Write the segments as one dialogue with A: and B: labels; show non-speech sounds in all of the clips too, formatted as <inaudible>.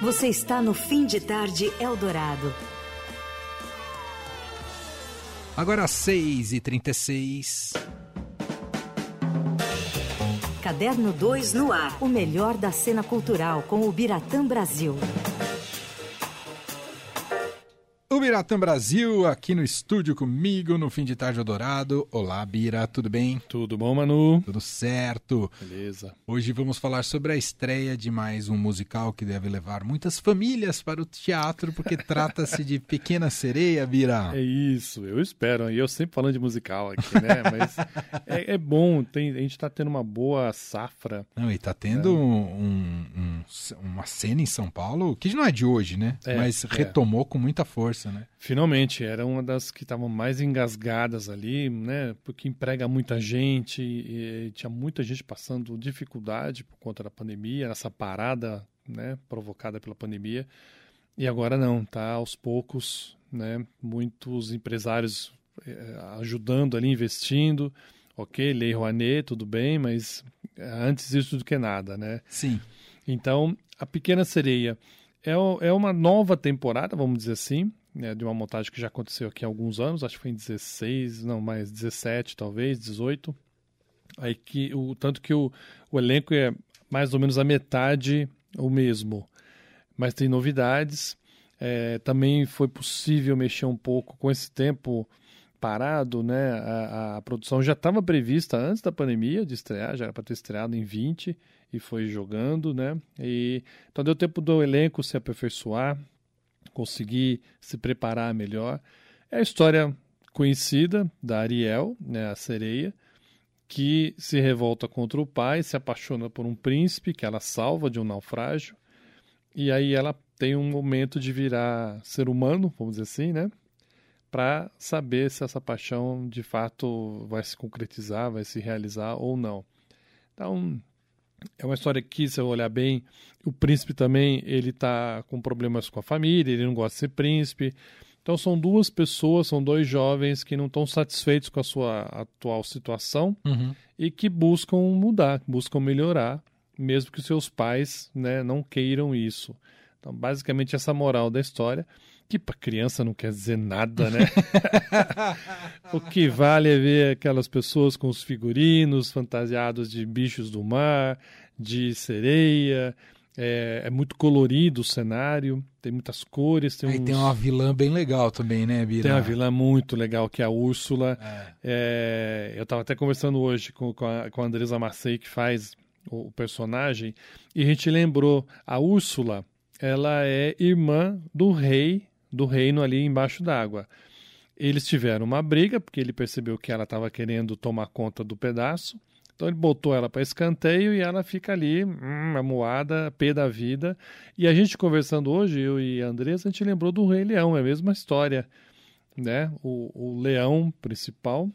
A: Você está no Fim de Tarde Eldorado.
B: Agora 6h36.
A: Caderno 2 no ar. O melhor da cena cultural com o Biratã Brasil.
B: Biratã Brasil aqui no estúdio comigo no fim de tarde dourado. Olá, Bira, tudo bem?
C: Tudo bom, Manu?
B: Tudo certo.
C: Beleza.
B: Hoje vamos falar sobre a estreia de mais um musical que deve levar muitas famílias para o teatro, porque <laughs> trata-se de Pequena Sereia, Bira.
C: É isso, eu espero. E eu sempre falando de musical aqui, né? Mas é, é, bom, tem, a gente está tendo uma boa safra.
B: Não, e está tendo é. um, um, uma cena em São Paulo que não é de hoje, né? É, Mas é. retomou com muita força né?
C: Finalmente, era uma das que estavam mais engasgadas ali, né? Porque emprega muita gente e, e tinha muita gente passando dificuldade por conta da pandemia, essa parada, né? Provocada pela pandemia. E agora não, tá aos poucos, né? Muitos empresários eh, ajudando ali, investindo. Ok, Lei Rouanet, tudo bem, mas antes disso do que nada, né?
B: Sim.
C: Então, a Pequena Sereia é, é uma nova temporada, vamos dizer assim, né, de uma montagem que já aconteceu aqui há alguns anos, acho que foi em 16, não, mais 17 talvez, 18. Aí que o tanto que o, o elenco é mais ou menos a metade o mesmo, mas tem novidades. É, também foi possível mexer um pouco com esse tempo parado, né? A, a produção já estava prevista antes da pandemia de estrear, já era para ter estreado em 20 e foi jogando, né? E, então deu tempo do elenco se aperfeiçoar, conseguir se preparar melhor. É a história conhecida da Ariel, né, a sereia, que se revolta contra o pai, se apaixona por um príncipe que ela salva de um naufrágio, e aí ela tem um momento de virar ser humano, vamos dizer assim, né? Para saber se essa paixão de fato vai se concretizar, vai se realizar ou não. Então, é uma história que, se eu olhar bem, o príncipe também ele está com problemas com a família, ele não gosta de ser príncipe. Então são duas pessoas, são dois jovens que não estão satisfeitos com a sua atual situação uhum. e que buscam mudar, buscam melhorar, mesmo que seus pais né, não queiram isso. Então, basicamente, essa moral da história, que para criança não quer dizer nada, né? <laughs> o que vale é ver aquelas pessoas com os figurinos fantasiados de bichos do mar, de sereia. É, é muito colorido o cenário, tem muitas cores. Tem,
B: Aí uns... tem uma vilã bem legal também, né, Bira?
C: Tem uma vilã muito legal, que é a Úrsula. É. É, eu estava até conversando hoje com, com, a, com a Andresa Marseille, que faz o, o personagem, e a gente lembrou, a Úrsula, ela é irmã do rei, do reino ali embaixo d'água. Eles tiveram uma briga, porque ele percebeu que ela estava querendo tomar conta do pedaço. Então ele botou ela para escanteio e ela fica ali, hum, amuada, pé da vida. E a gente conversando hoje, eu e a Andressa, a gente lembrou do Rei Leão, é a mesma história. Né? O, o leão principal,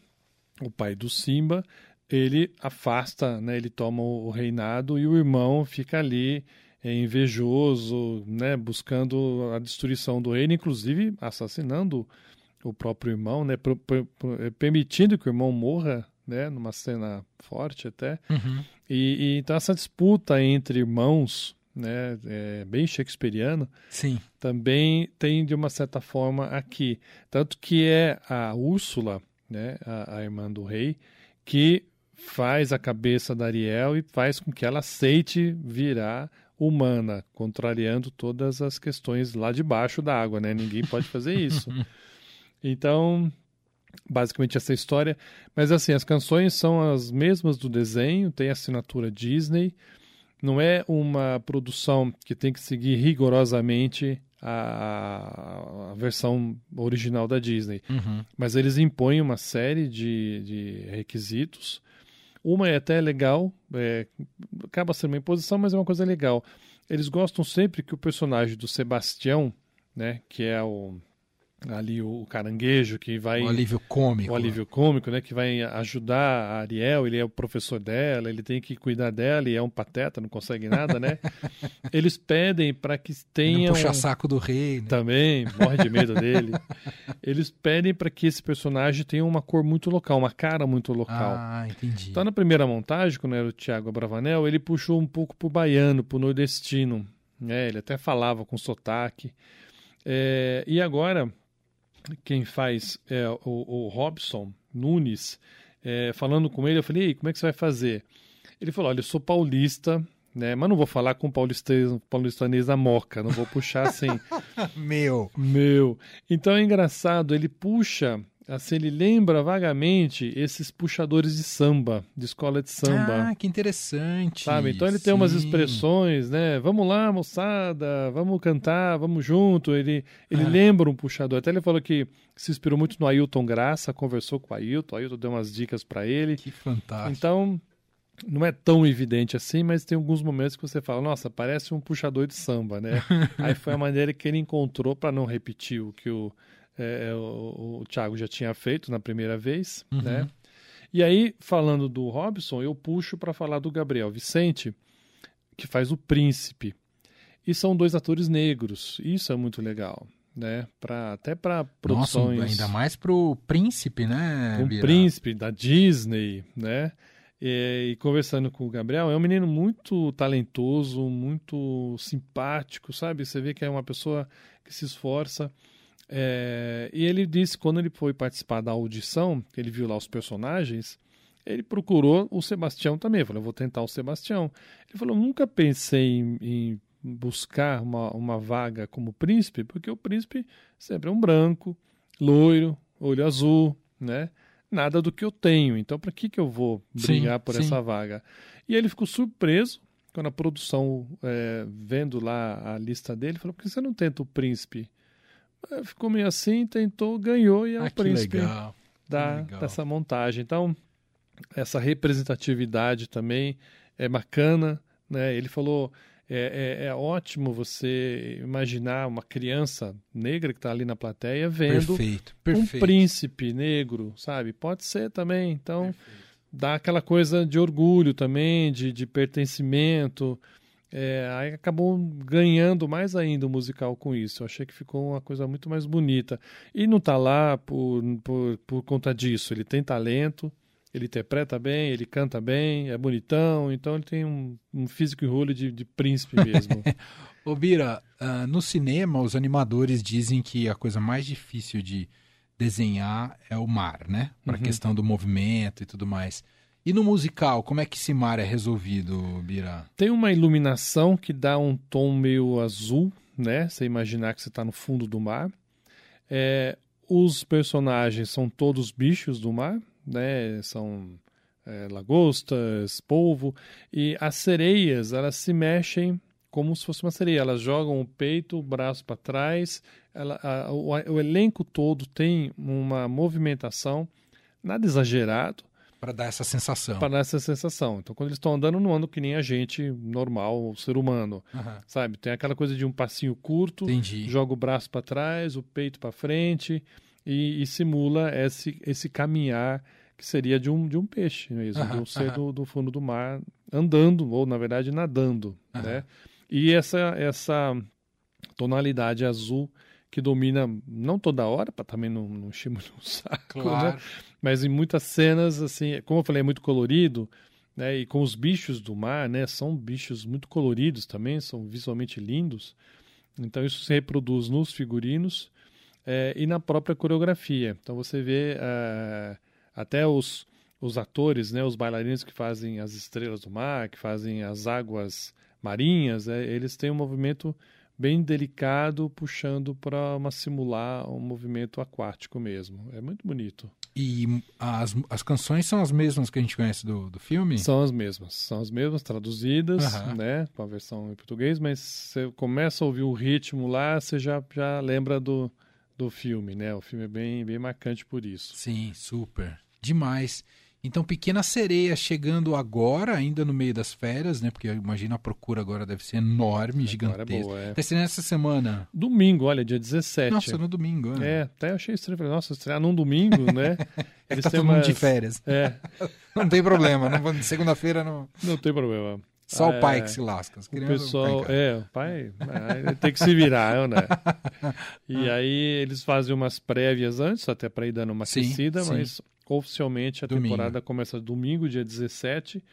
C: o pai do Simba, ele afasta, né? ele toma o reinado e o irmão fica ali invejoso, né, buscando a destruição do reino, inclusive assassinando o próprio irmão, né, é, permitindo que o irmão morra, né, numa cena forte até. Uhum. E, e, então essa disputa entre irmãos, né, é bem shakespeariano,
B: Sim.
C: também tem de uma certa forma aqui, tanto que é a Úrsula, né, a, a irmã do rei, que faz a cabeça da Ariel e faz com que ela aceite virar humana, contrariando todas as questões lá de baixo da água, né? Ninguém pode fazer isso. <laughs> Então, basicamente essa história. Mas assim, as canções são as mesmas do desenho, tem assinatura Disney. Não é uma produção que tem que seguir rigorosamente a, a versão original da Disney. Uhum. Mas eles impõem uma série de, de requisitos uma é até legal, é, acaba sendo uma imposição, mas é uma coisa legal. Eles gostam sempre que o personagem do Sebastião, né, que é o ali o caranguejo que vai
B: o alívio cômico
C: o alívio cômico né que vai ajudar a Ariel ele é o professor dela ele tem que cuidar dela e é um pateta não consegue nada né <laughs> eles pedem para que tenha
B: puxa saco do rei né?
C: também morre de medo dele <laughs> eles pedem para que esse personagem tenha uma cor muito local uma cara muito local
B: ah entendi
C: então na primeira montagem quando era o Thiago Abravanel ele puxou um pouco pro baiano pro nordestino né? Ele até falava com sotaque. É, e agora, quem faz é o, o Robson Nunes, é, falando com ele, eu falei, como é que você vai fazer? Ele falou, olha, eu sou paulista, né? Mas não vou falar com paulistanês, paulistanês da moca, não vou puxar assim. <laughs>
B: Meu.
C: Meu. Então é engraçado, ele puxa assim, ele lembra vagamente esses puxadores de samba, de escola de samba.
B: Ah, que interessante.
C: Sabe? Então ele tem umas expressões, né? Vamos lá, moçada, vamos cantar, vamos junto. Ele, ele ah. lembra um puxador. Até ele falou que se inspirou muito no Ailton Graça, conversou com o Ailton, o Ailton deu umas dicas para ele.
B: Que fantástico.
C: Então, não é tão evidente assim, mas tem alguns momentos que você fala, nossa, parece um puxador de samba, né? <laughs> Aí foi a maneira que ele encontrou para não repetir o que o é, é, o, o Thiago já tinha feito na primeira vez, uhum. né? E aí, falando do Robson, eu puxo para falar do Gabriel Vicente, que faz o príncipe. E são dois atores negros. Isso é muito legal, né? Pra, até para produções.
B: Nossa, ainda mais pro príncipe, né?
C: Um príncipe da Disney, né? E, e, conversando com o Gabriel, é um menino muito talentoso, muito simpático, sabe? Você vê que é uma pessoa que se esforça. É, e ele disse quando ele foi participar da audição, ele viu lá os personagens, ele procurou o Sebastião também. Falou, vou tentar o Sebastião. Ele falou, nunca pensei em, em buscar uma, uma vaga como príncipe, porque o príncipe sempre é um branco, loiro, olho azul, né? Nada do que eu tenho. Então, para que, que eu vou brigar sim, por sim. essa vaga? E ele ficou surpreso quando a produção, é, vendo lá a lista dele, falou: por que você não tenta o príncipe? É, ficou meio assim, tentou, ganhou e é ah, o príncipe legal. Da, dessa montagem. Então, essa representatividade também é bacana. Né? Ele falou: é, é, é ótimo você imaginar uma criança negra que está ali na plateia vendo
B: perfeito, perfeito.
C: um príncipe negro, sabe? Pode ser também. Então, perfeito. dá aquela coisa de orgulho também, de, de pertencimento. É, aí acabou ganhando mais ainda o musical com isso. Eu achei que ficou uma coisa muito mais bonita. E não está lá por, por, por conta disso. Ele tem talento, ele interpreta bem, ele canta bem, é bonitão, então ele tem um, um físico enrolho de, de príncipe mesmo. <laughs>
B: Ô Bira, uh, no cinema os animadores dizem que a coisa mais difícil de desenhar é o mar, né? Para a uhum. questão do movimento e tudo mais. E no musical, como é que esse mar é resolvido, Bira?
C: Tem uma iluminação que dá um tom meio azul, né? Você imaginar que você está no fundo do mar. É, os personagens são todos bichos do mar, né? São é, lagostas, polvo. E as sereias, elas se mexem como se fosse uma sereia. Elas jogam o peito, o braço para trás. Ela, a, o, o elenco todo tem uma movimentação, nada exagerado
B: para dar essa sensação.
C: Para dar essa sensação. Então, quando eles estão andando, não andam que nem a gente normal, o ser humano. Uhum. Sabe? Tem aquela coisa de um passinho curto,
B: Entendi.
C: joga o braço para trás, o peito para frente e, e, simula esse, esse caminhar que seria de um, de um peixe mesmo, uhum. de um ser uhum. do, do, fundo do mar andando, ou na verdade nadando. Né? E essa, essa tonalidade azul que domina não toda hora, para também não, não encher muito o saco, né? claro. né? Mas em muitas cenas, assim, como eu falei, é muito colorido, né? E com os bichos do mar, né? São bichos muito coloridos também, são visualmente lindos. Então isso se reproduz nos figurinos é, e na própria coreografia. Então você vê é, até os, os atores, né? Os bailarinos que fazem as estrelas do mar, que fazem as águas marinhas, é, eles têm um movimento bem delicado, puxando para simular um movimento aquático mesmo. É muito bonito.
B: E as, as canções são as mesmas que a gente conhece do, do filme?
C: São as mesmas. São as mesmas, traduzidas, uhum. né? Com a versão em português, mas você começa a ouvir o ritmo lá, você já, já lembra do, do filme, né? O filme é bem, bem marcante por isso.
B: Sim, super. Demais. Então, Pequena Sereia chegando agora, ainda no meio das férias, né? Porque eu imagino a procura agora deve ser enorme, agora é gigantesca. É boa, é. Vai ser nessa semana.
C: Domingo, olha, dia 17.
B: Nossa, no domingo.
C: Né? É, até achei estranho. Falei, nossa, estrear num domingo, né? <laughs>
B: Eles tá todo umas... mundo de férias.
C: É. <laughs>
B: não tem problema. Segunda-feira não...
C: Não tem problema.
B: Só é, o pai que se lasca.
C: o pessoal, é, o pai é, tem que se virar, né? <laughs> E aí eles fazem umas prévias antes, até para ir dando uma sim, aquecida, sim. mas Oficialmente a domingo. temporada começa domingo, dia 17,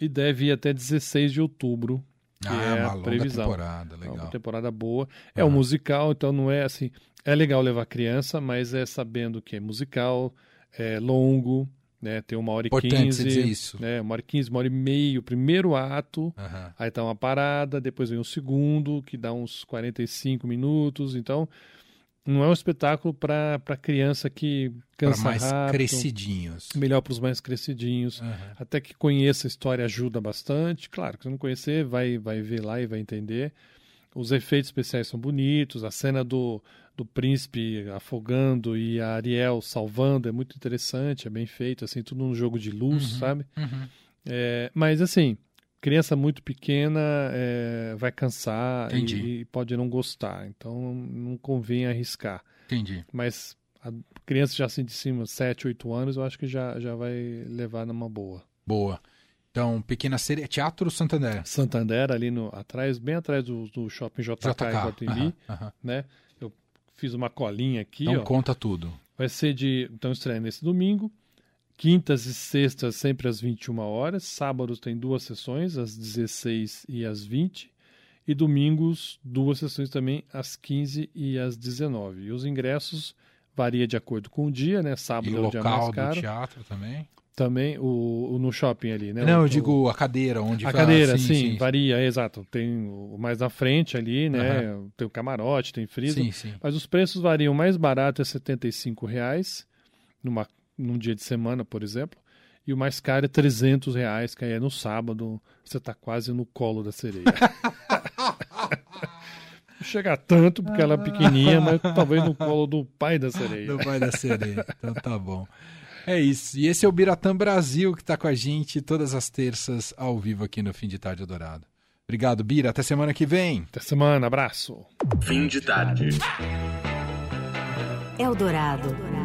C: e deve ir até 16 de outubro. que
B: ah,
C: é
B: uma
C: a
B: longa
C: previsão.
B: temporada,
C: É
B: legal.
C: uma temporada boa. É um musical, então não é assim. É legal levar criança, mas é sabendo que é musical, é longo, né? Tem uma hora e quinze. Né? Uma hora e quinze, uma hora e meio, primeiro ato.
B: Aham.
C: Aí tá uma parada, depois vem o segundo, que dá uns 45 minutos. Então, não é um espetáculo para criança que cansa
B: mais
C: rápido.
B: crescidinhos.
C: Melhor para os mais crescidinhos.
B: Aham.
C: Até que conheça a história ajuda bastante. Claro, que se não conhecer, vai, vai ver lá e vai entender. Os efeitos especiais são bonitos. A cena do, do príncipe afogando e a Ariel salvando é muito interessante, é bem feito, assim, tudo num jogo de luz,
B: Uhum.
C: sabe?
B: Uhum.
C: É, mas assim, criança muito pequena é, vai cansar e, e pode não gostar. Então não convém arriscar.
B: Entendi.
C: Mas a criança já assim de cima, 7, 8 anos, eu acho que já, já vai levar numa boa.
B: Boa. Então, Pequena Sereia, Teatro Santander.
C: Santander, ali no, atrás, bem atrás do, do shopping JK, em
B: JK.
C: Guatemi,
B: Aham, aham.
C: né? Eu fiz uma colinha aqui,
B: Então
C: ó.
B: conta tudo.
C: Vai ser de. Então, estreia nesse domingo. Quintas e sextas, sempre às 21 horas. Sábados tem duas sessões, às 16 e às 20. E domingos, duas sessões também, às 15 e às 19. E os ingressos varia de acordo com o dia, né? Sábado
B: E
C: é
B: o
C: o dia mais
B: local do
C: caro.
B: teatro também?
C: Também o, o no shopping ali, né?
B: Não,
C: O-
B: eu digo a cadeira, onde
C: a cadeira,
B: ah,
C: sim, varia, é, exato. Tem o mais na frente ali, né? Tem o camarote, tem freezer.
B: Sim, sim.
C: Mas os preços variam. O mais barato é 75 reais numa, num dia de semana, por exemplo. E o mais caro é 300 reais, que aí é no sábado. Você tá quase no colo da sereia. Não <laughs> chega tanto, porque ela é pequenininha, mas talvez no colo do pai da sereia.
B: Do Pai da Sereia. Então tá bom. É isso. E esse é o Biratã Brasil que tá com a gente todas as terças ao vivo aqui no Fim de Tarde Dourado. Obrigado, Bira. Até semana que vem.
C: Até semana, abraço.
D: Fim de tarde.
A: Eldorado.